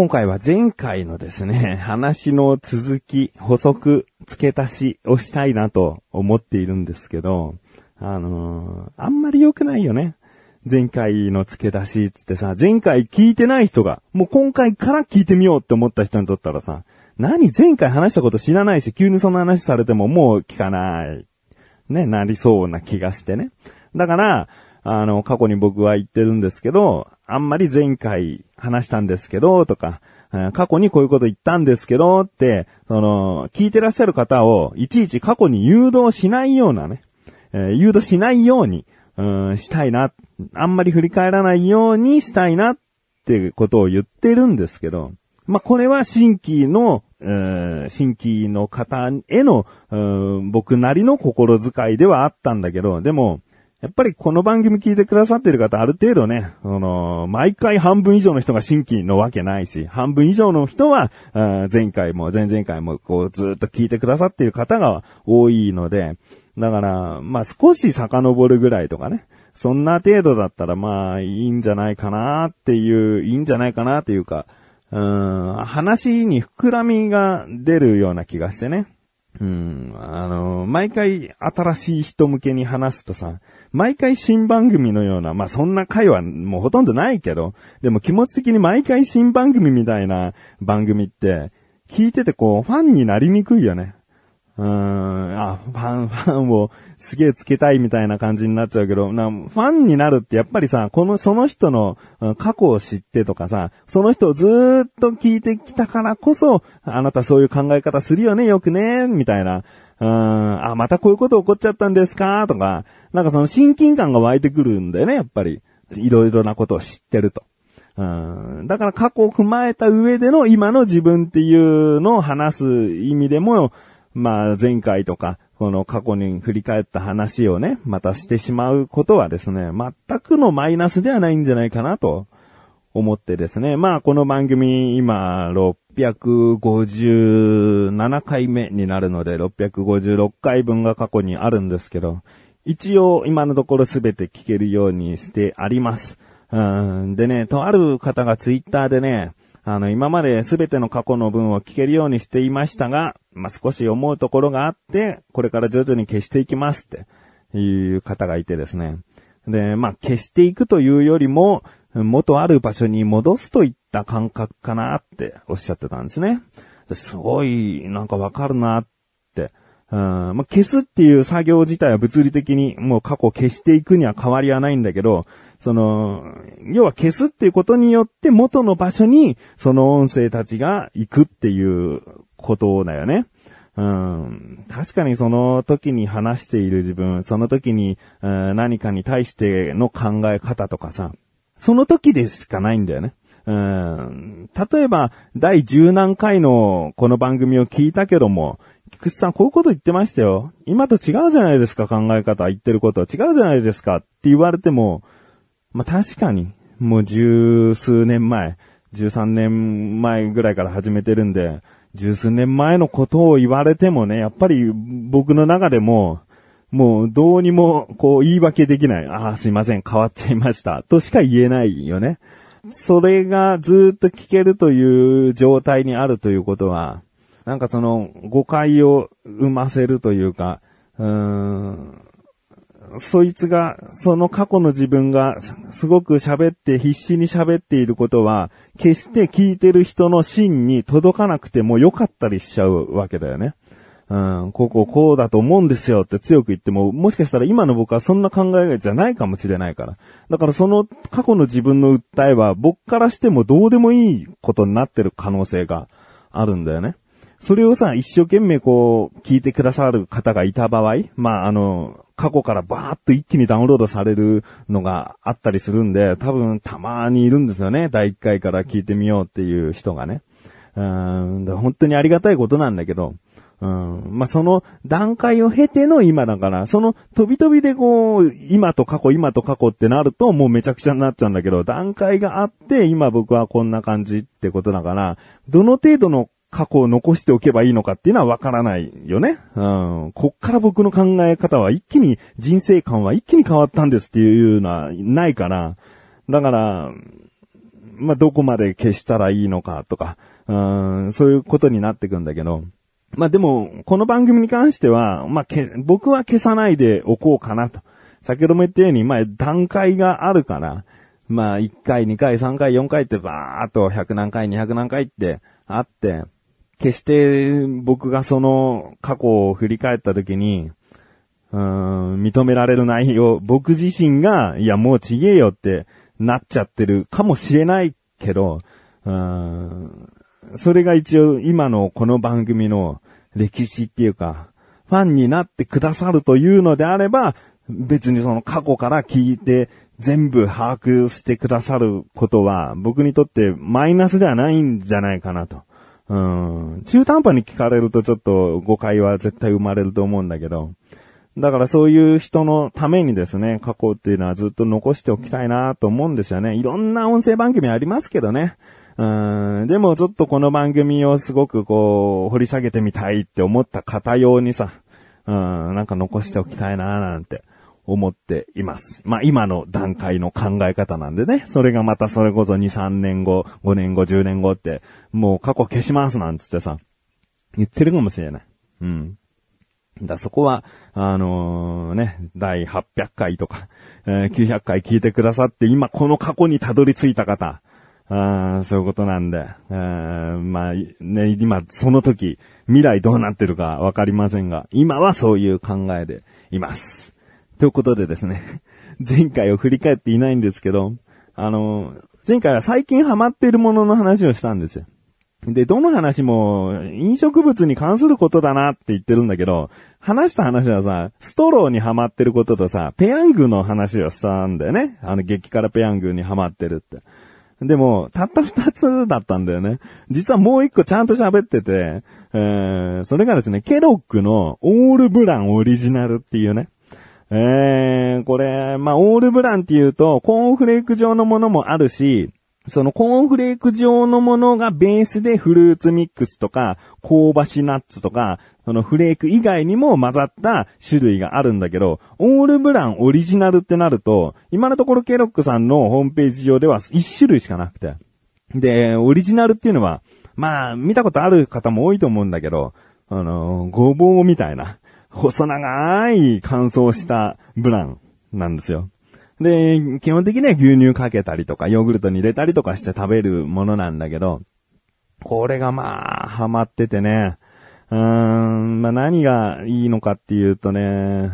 今回は前回のですね、話の続き、補足、付け足しをしたいなと思っているんですけど、あのー、あんまり良くないよね。前回の付け出しつってさ、前回聞いてない人が、もう今回から聞いてみようって思った人にとったらさ、何前回話したこと知らないし、急にその話されてももう聞かない。ね、なりそうな気がしてね。だから、あの、過去に僕は言ってるんですけど、あんまり前回話したんですけど、とか、過去にこういうこと言ったんですけど、って、その、聞いてらっしゃる方を、いちいち過去に誘導しないようなね、え、誘導しないように、うん、したいな、あんまり振り返らないようにしたいな、ってことを言ってるんですけど、まあ、これは新規の、新規の方への、僕なりの心遣いではあったんだけど、でも、やっぱりこの番組聞いてくださってる方ある程度ね、あの、毎回半分以上の人が新規のわけないし、半分以上の人は、前回も前々回もこうずっと聞いてくださってる方が多いので、だから、まあ少し遡るぐらいとかね、そんな程度だったらまあいいんじゃないかなっていう、いいんじゃないかなっていうか、うん、話に膨らみが出るような気がしてね。うん、あの、毎回新しい人向けに話すとさ、毎回新番組のような、まあそんな回はもうほとんどないけど、でも気持ち的に毎回新番組みたいな番組って、聞いててこう、ファンになりにくいよね。うーん、あ、ファン、ファンをすげえつけたいみたいな感じになっちゃうけど、なファンになるってやっぱりさ、この、その人の過去を知ってとかさ、その人をずーっと聞いてきたからこそ、あなたそういう考え方するよね、よくね、みたいな。うん、あ、またこういうこと起こっちゃったんですか？とか、なんかその親近感が湧いてくるんだよね、やっぱり。いろいろなことを知ってると。うん、だから過去を踏まえた上での今の自分っていうのを話す意味でも、まあ前回とか、この過去に振り返った話をね、またしてしまうことはですね、全くのマイナスではないんじゃないかなと思ってですね。まあこの番組今657回目になるので656回分が過去にあるんですけど、一応今のところすべて聞けるようにしてあります。うんでね、とある方がツイッターでね、あの、今まで全ての過去の文を聞けるようにしていましたが、まあ、少し思うところがあって、これから徐々に消していきますっていう方がいてですね。で、まあ、消していくというよりも、元ある場所に戻すといった感覚かなっておっしゃってたんですね。すごい、なんかわかるなっ。まあ、消すっていう作業自体は物理的にもう過去消していくには変わりはないんだけど、その、要は消すっていうことによって元の場所にその音声たちが行くっていうことだよね。うん、確かにその時に話している自分、その時に、何かに対しての考え方とかさ、その時でしかないんだよね。うん、例えば、第十何回のこの番組を聞いたけども、菊池さんこういうこと言ってましたよ。今と違うじゃないですか、考え方、言ってること。違うじゃないですかって言われても、まあ、確かに、もう十数年前、十三年前ぐらいから始めてるんで、十数年前のことを言われてもね、やっぱり僕の中でも、もうどうにもこう言い訳できない。ああ、すいません、変わっちゃいました。としか言えないよね。それがずっと聞けるという状態にあるということは、なんかその誤解を生ませるというか、うーん、そいつが、その過去の自分がすごく喋って必死に喋っていることは、決して聞いてる人の芯に届かなくてもよかったりしちゃうわけだよね。うん、こここうだと思うんですよって強く言っても、もしかしたら今の僕はそんな考えじゃないかもしれないから。だからその過去の自分の訴えは僕からしてもどうでもいいことになってる可能性があるんだよね。それをさ、一生懸命こう、聞いてくださる方がいた場合、まあ、あの、過去からバーっと一気にダウンロードされるのがあったりするんで、多分たまにいるんですよね。第1回から聞いてみようっていう人がね。うん、本当にありがたいことなんだけど、うん、まあ、その段階を経ての今だから、その飛び飛びでこう、今と過去、今と過去ってなるともうめちゃくちゃになっちゃうんだけど、段階があって、今僕はこんな感じってことだから、どの程度の過去を残しておけばいいのかっていうのはわからないよね。うん。こっから僕の考え方は一気に、人生観は一気に変わったんですっていうのはないから。だから、まあ、どこまで消したらいいのかとか、うん、そういうことになってくんだけど、まあでも、この番組に関しては、まあ、僕は消さないでおこうかなと。先ほども言ったように、まあ、段階があるから、まあ、1回、2回、3回、4回ってバーっと100何回、200何回ってあって、決して僕がその過去を振り返った時に、うん、認められる内容、僕自身が、いやもうちげえよってなっちゃってるかもしれないけど、うん、それが一応今のこの番組の歴史っていうか、ファンになってくださるというのであれば、別にその過去から聞いて全部把握してくださることは僕にとってマイナスではないんじゃないかなと。うん。中途半端に聞かれるとちょっと誤解は絶対生まれると思うんだけど。だからそういう人のためにですね、過去っていうのはずっと残しておきたいなと思うんですよね。いろんな音声番組ありますけどね。うん。でもちょっとこの番組をすごくこう、掘り下げてみたいって思った方用にさ、うん、なんか残しておきたいななんて思っています。まあ今の段階の考え方なんでね、それがまたそれこそ2、3年後、5年後、10年後って、もう過去消しますなんつってさ、言ってるかもしれない。うん。だそこは、あのー、ね、第800回とか、えー、900回聞いてくださって、今この過去にたどり着いた方、あそういうことなんで、まあ、ね、今、その時、未来どうなってるかわかりませんが、今はそういう考えでいます。ということでですね、前回を振り返っていないんですけど、あの、前回は最近ハマっているものの話をしたんですよ。で、どの話も飲食物に関することだなって言ってるんだけど、話した話はさ、ストローにハマってることとさ、ペヤングの話をしたんだよね。あの激辛ペヤングにハマってるって。でも、たった二つだったんだよね。実はもう一個ちゃんと喋ってて、えー、それがですね、ケロックのオールブランオリジナルっていうね。えー、これ、まあ、オールブランっていうと、コーンフレーク状のものもあるし、そのコーンフレーク状のものがベースでフルーツミックスとか、香ばしナッツとか、そのフレーク以外にも混ざった種類があるんだけど、オールブランオリジナルってなると、今のところケロックさんのホームページ上では1種類しかなくて。で、オリジナルっていうのは、まあ、見たことある方も多いと思うんだけど、あの、ごぼうみたいな。細長い乾燥したブランなんですよ。で、基本的には牛乳かけたりとか、ヨーグルトに入れたりとかして食べるものなんだけど、これがまあ、ハマっててね、うーん、まあ何がいいのかっていうとね、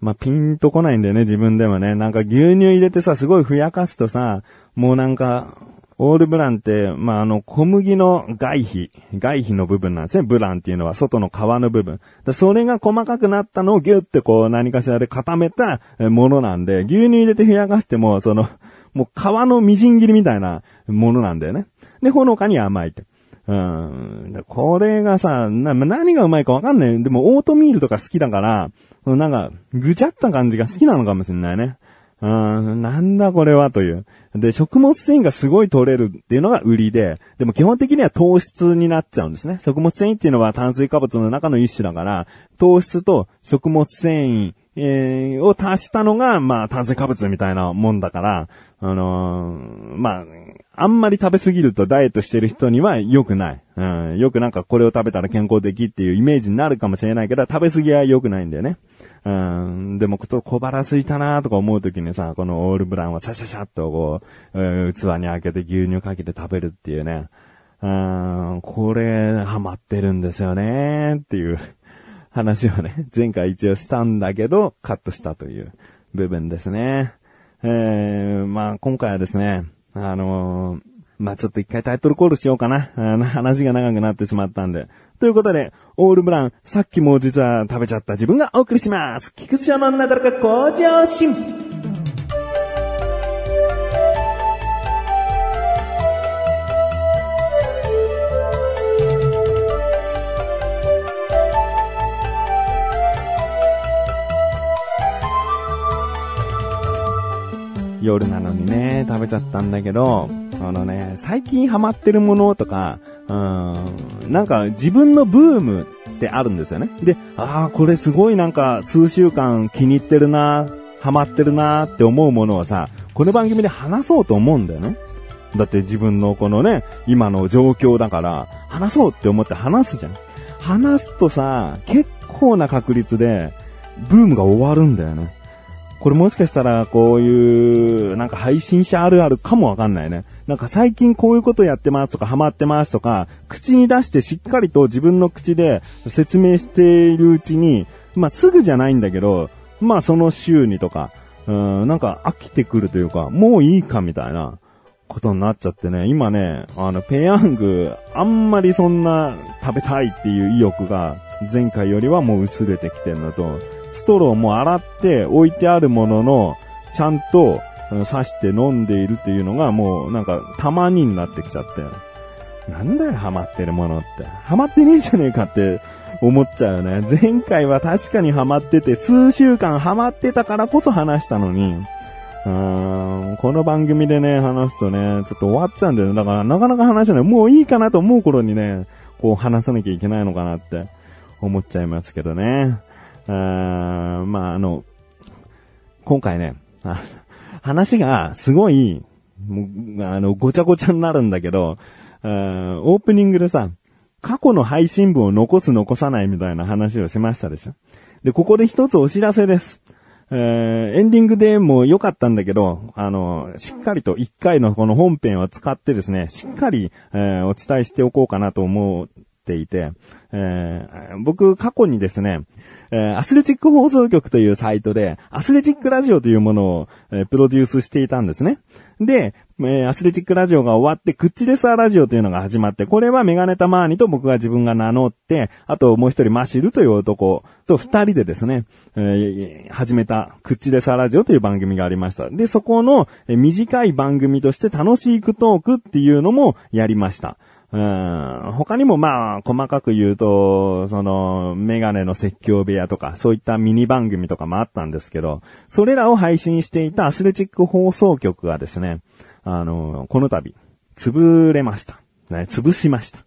まあピンとこないんだよね、自分でもね。なんか牛乳入れてさ、すごいふやかすとさ、もうなんか、オールブランって、まあ、あの、小麦の外皮、外皮の部分なんですね。ブランっていうのは外の皮の部分。それが細かくなったのをギュってこう何かしらで固めたものなんで、牛乳入れて冷やかしても、その、もう皮のみじん切りみたいなものなんだよね。で、ほのかに甘いって。うん。これがさ、な、何がうまいかわかんない。でも、オートミールとか好きだから、なんか、ぐちゃった感じが好きなのかもしれないね。うん、なんだこれはという。で、食物繊維がすごい取れるっていうのが売りで、でも基本的には糖質になっちゃうんですね。食物繊維っていうのは炭水化物の中の一種だから、糖質と食物繊維、えー、を足したのが、まあ、炭水化物みたいなもんだから、あのー、まあ、あんまり食べ過ぎるとダイエットしてる人には良くない。うん、よくなんかこれを食べたら健康的っていうイメージになるかもしれないけど、食べ過ぎは良くないんだよね。うん、でも、と小腹空いたなとか思うときにさ、このオールブランをシャシャシャっとこう、うん、器に開けて牛乳かけて食べるっていうね。うん、これ、ハマってるんですよねっていう話をね、前回一応したんだけど、カットしたという部分ですね。えー、まあ今回はですね、あのー、まあちょっと一回タイトルコールしようかな。あの話が長くなってしまったんで。ということで、オールブラン、さっきも実は食べちゃった自分がお送りします。菊池のなだらか向上心。夜なのにね、食べちゃったんだけど、あのね、最近ハマってるものとか、うん、なんか自分のブームってあるんですよね。で、ああ、これすごいなんか数週間気に入ってるな、ハマってるなって思うものをさ、この番組で話そうと思うんだよね。だって自分のこのね、今の状況だから、話そうって思って話すじゃん。話すとさ、結構な確率で、ブームが終わるんだよね。これもしかしたら、こういう、なんか配信者あるあるかもわかんないね。なんか最近こういうことやってますとか、ハマってますとか、口に出してしっかりと自分の口で説明しているうちに、まあすぐじゃないんだけど、まあその週にとか、うん、なんか飽きてくるというか、もういいかみたいなことになっちゃってね、今ね、あの、ペヤング、あんまりそんな食べたいっていう意欲が前回よりはもう薄れてきてるのと、ストローも洗って置いてあるものの、ちゃんと刺して飲んでいるっていうのがもうなんかたまにになってきちゃって。なんだよ、ハマってるものって。ハマってねえじゃねえかって思っちゃうよね。前回は確かにハマってて、数週間ハマってたからこそ話したのに、うーん、この番組でね、話すとね、ちょっと終わっちゃうんだよね。だからなかなか話せない。もういいかなと思う頃にね、こう話さなきゃいけないのかなって思っちゃいますけどね。まあ、あの、今回ね、話がすごい、あの、ごちゃごちゃになるんだけど、ーオープニングでさ、過去の配信分を残す残さないみたいな話をしましたでしょ。で、ここで一つお知らせです。えーエンディングでも良かったんだけど、あの、しっかりと一回のこの本編を使ってですね、しっかり、えーお伝えしておこうかなと思っていて、えー僕過去にですね、えーアスレチック放送局というサイトで、アスレチックラジオというものを、えープロデュースしていたんですね。で、えーアスレチックラジオが終わって、クッチレスアラジオというのが始まって、これはメガネタマーニと僕が自分が名乗って、あともう一人マシルという男と二人でですね、えー始めたクッチレスアラジオという番組がありました。で、そこのえー短い番組として楽しいクトークっていうのもやりました。うん他にもまあ、細かく言うと、その、メガネの説教部屋とか、そういったミニ番組とかもあったんですけど、それらを配信していたアスレチック放送局がですね、あの、この度、潰れました。ね、潰しました。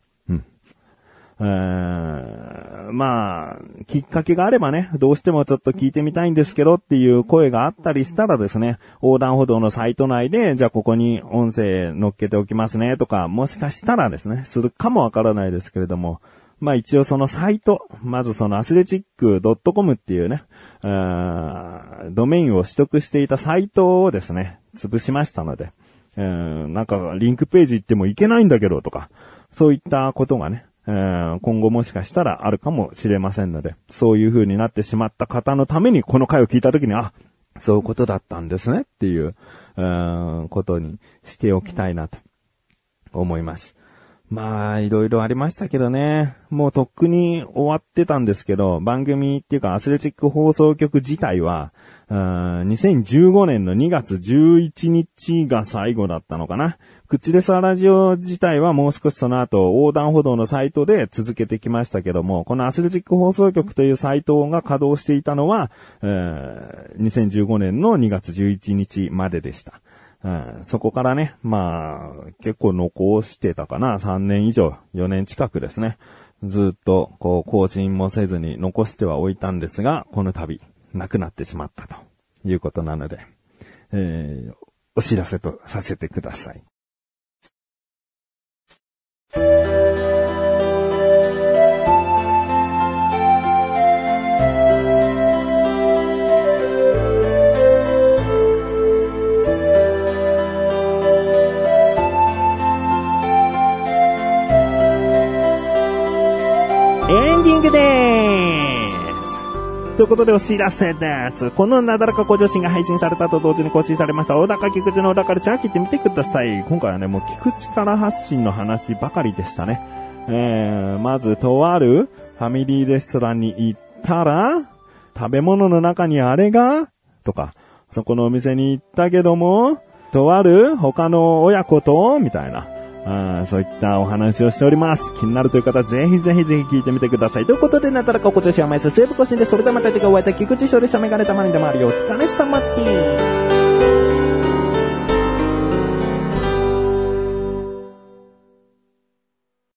うん。うーんまあ、きっかけがあればね、どうしてもちょっと聞いてみたいんですけどっていう声があったりしたらですね、横断歩道のサイト内で、じゃあここに音声乗っけておきますねとか、もしかしたらですね、するかもわからないですけれども、まあ一応そのサイト、まずそのアスレチック .com っていうね、ドメインを取得していたサイトをですね、潰しましたので、なんかリンクページ行ってもいけないんだけどとか、そういったことがね、うん今後もしかしたらあるかもしれませんので、そういう風になってしまった方のためにこの回を聞いたときに、あ、そういうことだったんですねっていう、うーんことにしておきたいなと思います。まあ、いろいろありましたけどね。もうとっくに終わってたんですけど、番組っていうかアスレチック放送局自体は、うん2015年の2月11日が最後だったのかな。口でさラジオ自体はもう少しその後横断歩道のサイトで続けてきましたけども、このアスレチック放送局というサイトが稼働していたのは、えー2015年の2月11日まででした。うんそこからね、まあ、結構残してたかな。3年以上、4年近くですね。ずっと、こう、更新もせずに残してはおいたんですが、この度、なくなってしまったということなので、えー、お知らせとさせてください。エということでお知らせです。このなだらか向上心が配信されたと同時に更新されました、小高菊池の小高ルチャー聞いてみてください。今回はね、もう菊池から発信の話ばかりでしたね。えー、まず、とあるファミリーレストランに行ったら、食べ物の中にあれがとか、そこのお店に行ったけども、とある他の親子とみたいな。あそういったお話をしております。気になるという方、ぜひぜひぜひ聞いてみてください。ということで、なたらかおこちしはまいさセーブ更新で、それではまた次回お会いいたい菊池勝利したメガネたまにでもあるよ。お疲れ様です。